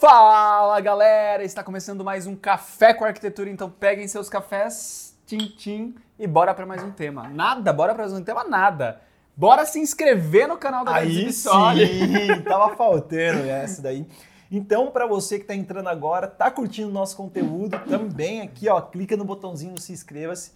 Fala galera, está começando mais um Café com Arquitetura, então peguem seus cafés, tim tim, e bora para mais um tema. Nada, bora para mais um tema, nada. Bora se inscrever no canal da Aí sim, tava faltando essa daí. Então, para você que está entrando agora, tá curtindo o nosso conteúdo, também aqui, ó, clica no botãozinho se inscreva-se.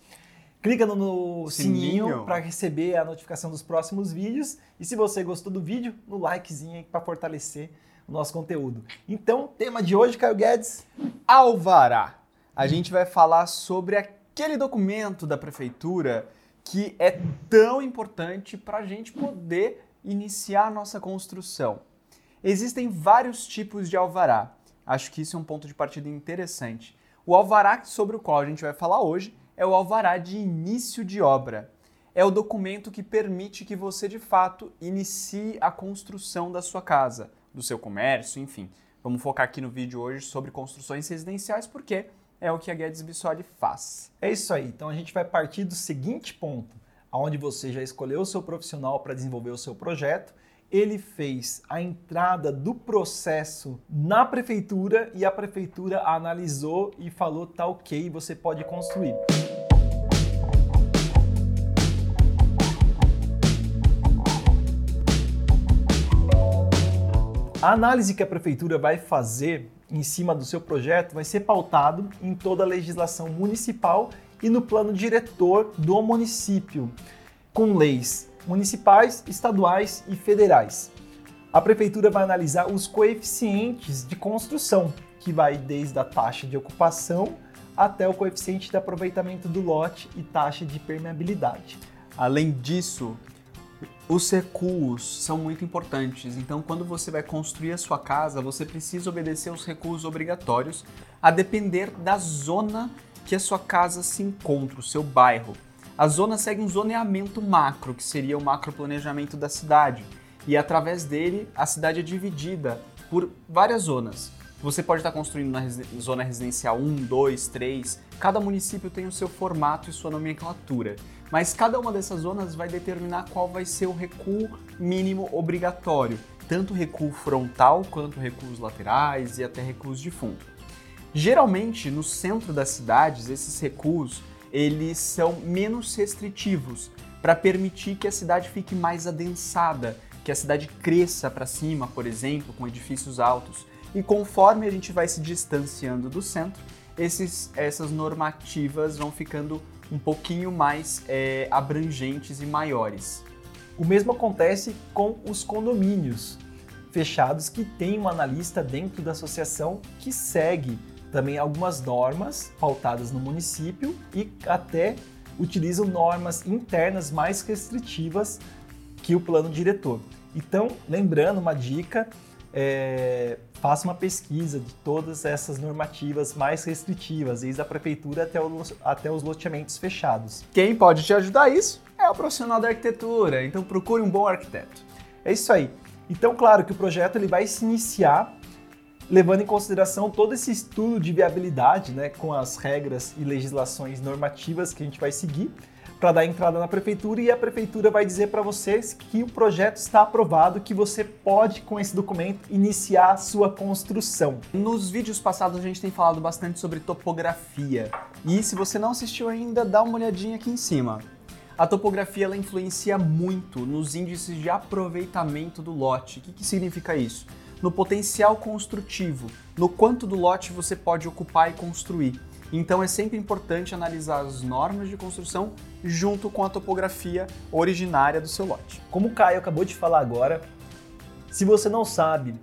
Clica no, no sininho, Sininho. para receber a notificação dos próximos vídeos. E se você gostou do vídeo, no likezinho aí para fortalecer o nosso conteúdo. Então, tema de hoje, Caio Guedes. Alvará. A gente vai falar sobre aquele documento da prefeitura que é tão importante para a gente poder iniciar a nossa construção. Existem vários tipos de alvará. Acho que isso é um ponto de partida interessante. O alvará sobre o qual a gente vai falar hoje é o alvará de início de obra. É o documento que permite que você, de fato, inicie a construção da sua casa, do seu comércio, enfim. Vamos focar aqui no vídeo hoje sobre construções residenciais, porque é o que a Guedes Bissoli faz. É isso aí. Então a gente vai partir do seguinte ponto, aonde você já escolheu o seu profissional para desenvolver o seu projeto, ele fez a entrada do processo na prefeitura e a prefeitura analisou e falou tá ok, você pode construir. A análise que a prefeitura vai fazer em cima do seu projeto vai ser pautado em toda a legislação municipal e no plano diretor do município, com leis municipais, estaduais e federais. A prefeitura vai analisar os coeficientes de construção, que vai desde a taxa de ocupação até o coeficiente de aproveitamento do lote e taxa de permeabilidade. Além disso, os recuos são muito importantes. Então, quando você vai construir a sua casa, você precisa obedecer aos recuos obrigatórios, a depender da zona que a sua casa se encontra, o seu bairro. A zona segue um zoneamento macro, que seria o macroplanejamento da cidade. E através dele, a cidade é dividida por várias zonas. Você pode estar construindo na zona residencial 1, 2, 3. Cada município tem o seu formato e sua nomenclatura. Mas cada uma dessas zonas vai determinar qual vai ser o recuo mínimo obrigatório, tanto recuo frontal quanto recuos laterais e até recuos de fundo. Geralmente, no centro das cidades, esses recuos eles são menos restritivos para permitir que a cidade fique mais adensada, que a cidade cresça para cima, por exemplo, com edifícios altos. E conforme a gente vai se distanciando do centro, esses, essas normativas vão ficando um pouquinho mais é, abrangentes e maiores. O mesmo acontece com os condomínios fechados que tem um analista dentro da associação que segue também algumas normas pautadas no município e até utilizam normas internas mais restritivas que o plano diretor. Então, lembrando uma dica, é, faça uma pesquisa de todas essas normativas mais restritivas, desde a prefeitura até, o, até os loteamentos fechados. Quem pode te ajudar a isso é o profissional da arquitetura, então procure um bom arquiteto. É isso aí. Então, claro que o projeto ele vai se iniciar levando em consideração todo esse estudo de viabilidade, né, com as regras e legislações normativas que a gente vai seguir para dar entrada na prefeitura e a prefeitura vai dizer para vocês que o projeto está aprovado, que você pode com esse documento iniciar a sua construção. Nos vídeos passados a gente tem falado bastante sobre topografia. E se você não assistiu ainda, dá uma olhadinha aqui em cima. A topografia ela influencia muito nos índices de aproveitamento do lote. O que, que significa isso? No potencial construtivo, no quanto do lote você pode ocupar e construir. Então é sempre importante analisar as normas de construção junto com a topografia originária do seu lote. Como o Caio acabou de falar agora, se você não sabe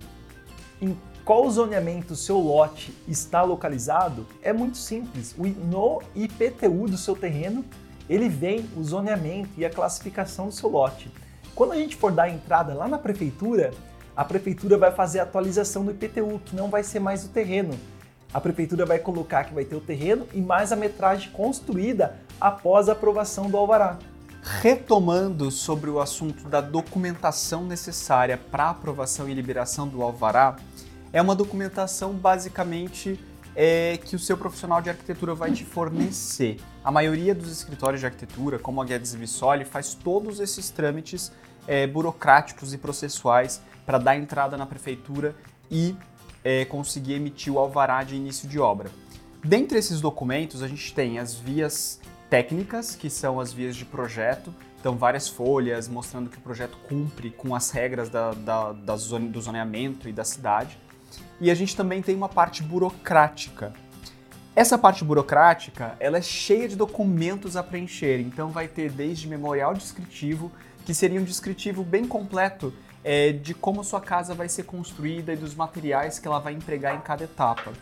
em qual zoneamento seu lote está localizado, é muito simples. No IPTU do seu terreno, ele vem o zoneamento e a classificação do seu lote. Quando a gente for dar a entrada lá na prefeitura, a prefeitura vai fazer a atualização do IPTU, que não vai ser mais o terreno. A prefeitura vai colocar que vai ter o terreno e mais a metragem construída após a aprovação do alvará. Retomando sobre o assunto da documentação necessária para aprovação e liberação do alvará, é uma documentação basicamente é, que o seu profissional de arquitetura vai te fornecer. A maioria dos escritórios de arquitetura, como a Guedes Bissoli, faz todos esses trâmites é, burocráticos e processuais para dar entrada na prefeitura e é, conseguir emitir o alvará de início de obra. Dentre esses documentos, a gente tem as vias técnicas, que são as vias de projeto, então várias folhas mostrando que o projeto cumpre com as regras da, da, da zone, do zoneamento e da cidade. E a gente também tem uma parte burocrática. Essa parte burocrática, ela é cheia de documentos a preencher, então vai ter desde memorial descritivo, que seria um descritivo bem completo é, de como sua casa vai ser construída e dos materiais que ela vai empregar em cada etapa,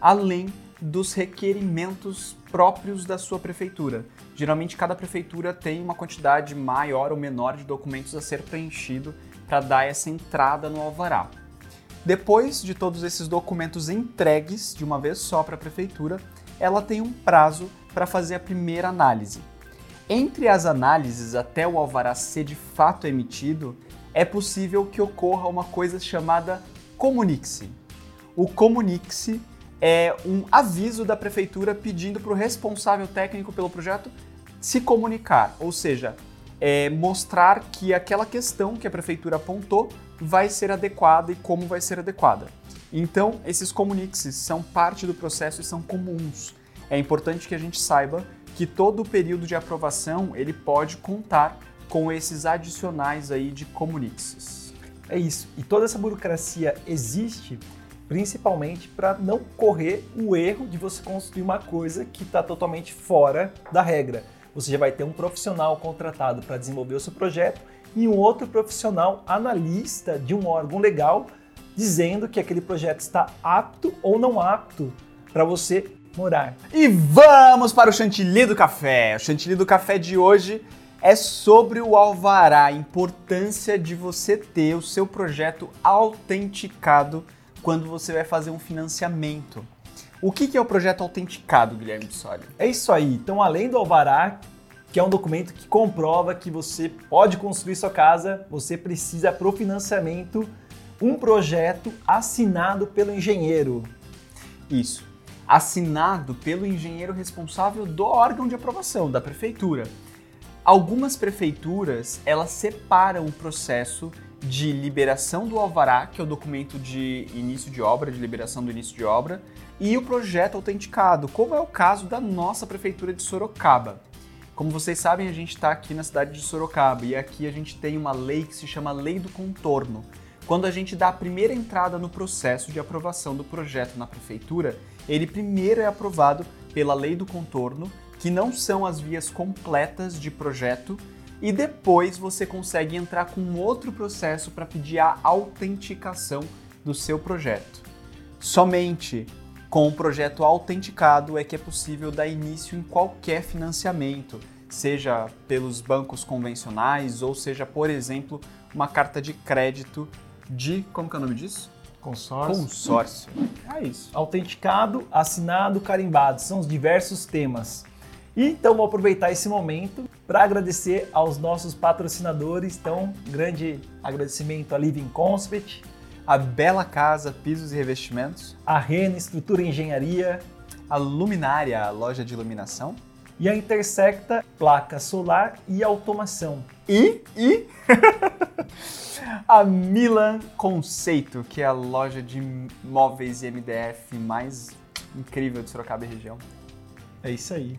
além dos requerimentos próprios da sua prefeitura. Geralmente, cada prefeitura tem uma quantidade maior ou menor de documentos a ser preenchido para dar essa entrada no alvará. Depois de todos esses documentos entregues de uma vez só para a prefeitura, ela tem um prazo para fazer a primeira análise. Entre as análises até o alvará ser de fato emitido, é possível que ocorra uma coisa chamada comunique-se. O comunique-se é um aviso da prefeitura pedindo para o responsável técnico pelo projeto se comunicar, ou seja, é mostrar que aquela questão que a prefeitura apontou vai ser adequada e como vai ser adequada. Então, esses comuniques são parte do processo e são comuns. É importante que a gente saiba que todo o período de aprovação ele pode contar com esses adicionais aí de comuniques. É isso. E toda essa burocracia existe principalmente para não correr o erro de você construir uma coisa que está totalmente fora da regra. Você já vai ter um profissional contratado para desenvolver o seu projeto e um outro profissional analista de um órgão legal dizendo que aquele projeto está apto ou não apto para você morar. E vamos para o chantilly do café. O chantilly do café de hoje é sobre o alvará, a importância de você ter o seu projeto autenticado quando você vai fazer um financiamento. O que é o projeto autenticado, Guilherme Bissoli? É isso aí. Então, além do alvará, que é um documento que comprova que você pode construir sua casa, você precisa para o financiamento um projeto assinado pelo engenheiro. Isso. Assinado pelo engenheiro responsável do órgão de aprovação, da prefeitura. Algumas prefeituras, elas separam o processo de liberação do alvará, que é o documento de início de obra, de liberação do início de obra, e o projeto autenticado, como é o caso da nossa prefeitura de Sorocaba. Como vocês sabem, a gente está aqui na cidade de Sorocaba e aqui a gente tem uma lei que se chama Lei do Contorno. Quando a gente dá a primeira entrada no processo de aprovação do projeto na prefeitura, ele primeiro é aprovado pela Lei do Contorno, que não são as vias completas de projeto, e depois você consegue entrar com outro processo para pedir a autenticação do seu projeto. Somente com o projeto autenticado é que é possível dar início em qualquer financiamento, seja pelos bancos convencionais ou seja, por exemplo, uma carta de crédito de. Como que é o nome disso? Consórcio. Consórcio. É isso. Autenticado, assinado, carimbado. São os diversos temas. E então vou aproveitar esse momento para agradecer aos nossos patrocinadores. Então, grande agradecimento a Living Conspet, a Bela Casa Pisos e Revestimentos, a Rena Estrutura e Engenharia, a Luminária, a loja de iluminação, e a Intersecta Placa Solar e Automação. E, e a Milan Conceito, que é a loja de móveis e MDF mais incrível de Sorocaba e região. É isso aí.